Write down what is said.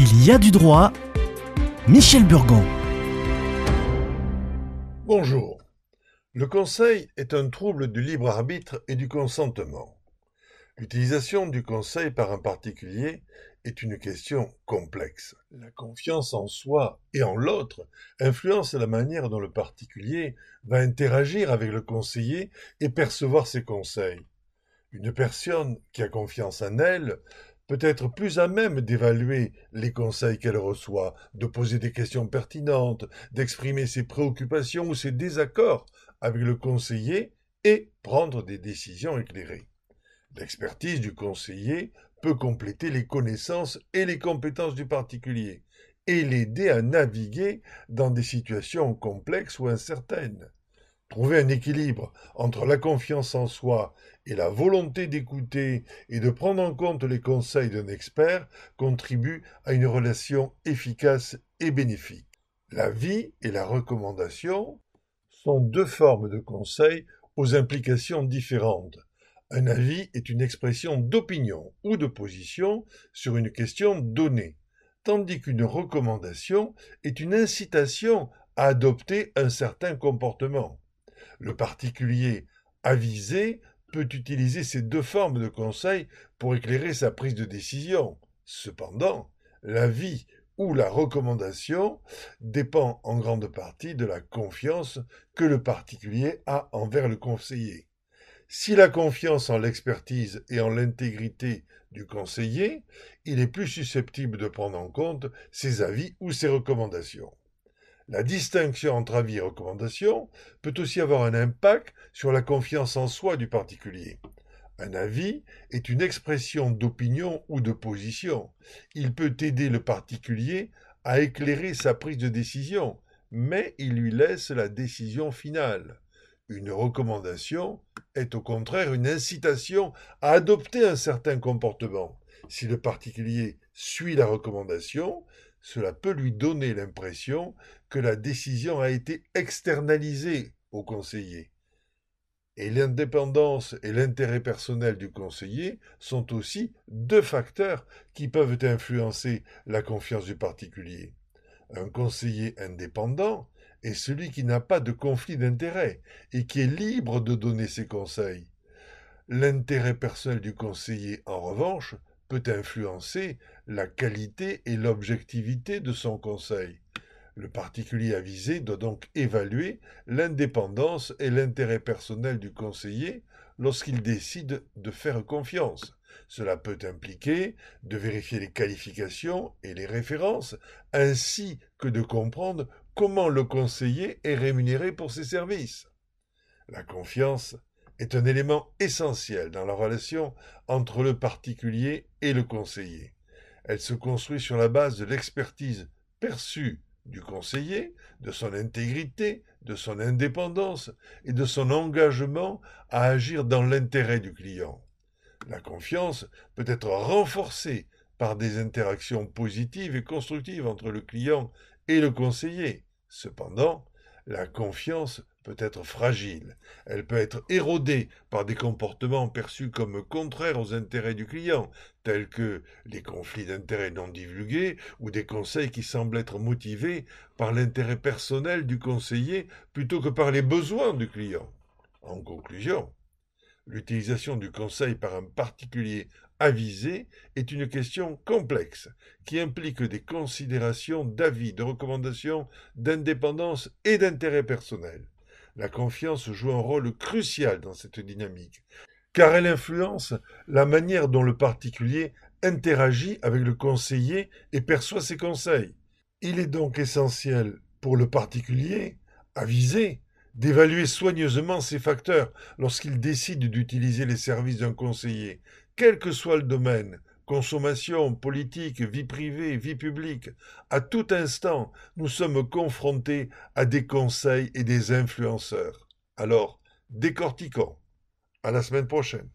Il y a du droit. Michel Burgon. Bonjour. Le conseil est un trouble du libre arbitre et du consentement. L'utilisation du conseil par un particulier est une question complexe. La confiance en soi et en l'autre influence la manière dont le particulier va interagir avec le conseiller et percevoir ses conseils. Une personne qui a confiance en elle peut être plus à même d'évaluer les conseils qu'elle reçoit, de poser des questions pertinentes, d'exprimer ses préoccupations ou ses désaccords avec le conseiller et prendre des décisions éclairées. L'expertise du conseiller peut compléter les connaissances et les compétences du particulier et l'aider à naviguer dans des situations complexes ou incertaines. Trouver un équilibre entre la confiance en soi et la volonté d'écouter et de prendre en compte les conseils d'un expert contribue à une relation efficace et bénéfique. La vie et la recommandation sont deux formes de conseils aux implications différentes. Un avis est une expression d'opinion ou de position sur une question donnée, tandis qu'une recommandation est une incitation à adopter un certain comportement. Le particulier avisé peut utiliser ces deux formes de conseil pour éclairer sa prise de décision. Cependant, l'avis ou la recommandation dépend en grande partie de la confiance que le particulier a envers le conseiller. Si la confiance en l'expertise et en l'intégrité du conseiller, il est plus susceptible de prendre en compte ses avis ou ses recommandations. La distinction entre avis et recommandation peut aussi avoir un impact sur la confiance en soi du particulier. Un avis est une expression d'opinion ou de position. Il peut aider le particulier à éclairer sa prise de décision, mais il lui laisse la décision finale. Une recommandation est au contraire une incitation à adopter un certain comportement. Si le particulier suit la recommandation, cela peut lui donner l'impression que la décision a été externalisée au conseiller. Et l'indépendance et l'intérêt personnel du conseiller sont aussi deux facteurs qui peuvent influencer la confiance du particulier. Un conseiller indépendant est celui qui n'a pas de conflit d'intérêt et qui est libre de donner ses conseils. L'intérêt personnel du conseiller, en revanche, peut influencer la qualité et l'objectivité de son conseil. Le particulier avisé doit donc évaluer l'indépendance et l'intérêt personnel du conseiller lorsqu'il décide de faire confiance. Cela peut impliquer de vérifier les qualifications et les références, ainsi que de comprendre comment le conseiller est rémunéré pour ses services. La confiance est un élément essentiel dans la relation entre le particulier et le conseiller. Elle se construit sur la base de l'expertise perçue du conseiller, de son intégrité, de son indépendance et de son engagement à agir dans l'intérêt du client. La confiance peut être renforcée par des interactions positives et constructives entre le client et le conseiller. Cependant, la confiance peut être fragile. Elle peut être érodée par des comportements perçus comme contraires aux intérêts du client, tels que les conflits d'intérêts non divulgués ou des conseils qui semblent être motivés par l'intérêt personnel du conseiller plutôt que par les besoins du client. En conclusion, l'utilisation du conseil par un particulier avisé est une question complexe qui implique des considérations d'avis, de recommandations, d'indépendance et d'intérêt personnel. La confiance joue un rôle crucial dans cette dynamique, car elle influence la manière dont le particulier interagit avec le conseiller et perçoit ses conseils. Il est donc essentiel pour le particulier, avisé, d'évaluer soigneusement ces facteurs lorsqu'il décide d'utiliser les services d'un conseiller, quel que soit le domaine, consommation, politique, vie privée, vie publique, à tout instant, nous sommes confrontés à des conseils et des influenceurs. Alors, décortiquons. À la semaine prochaine.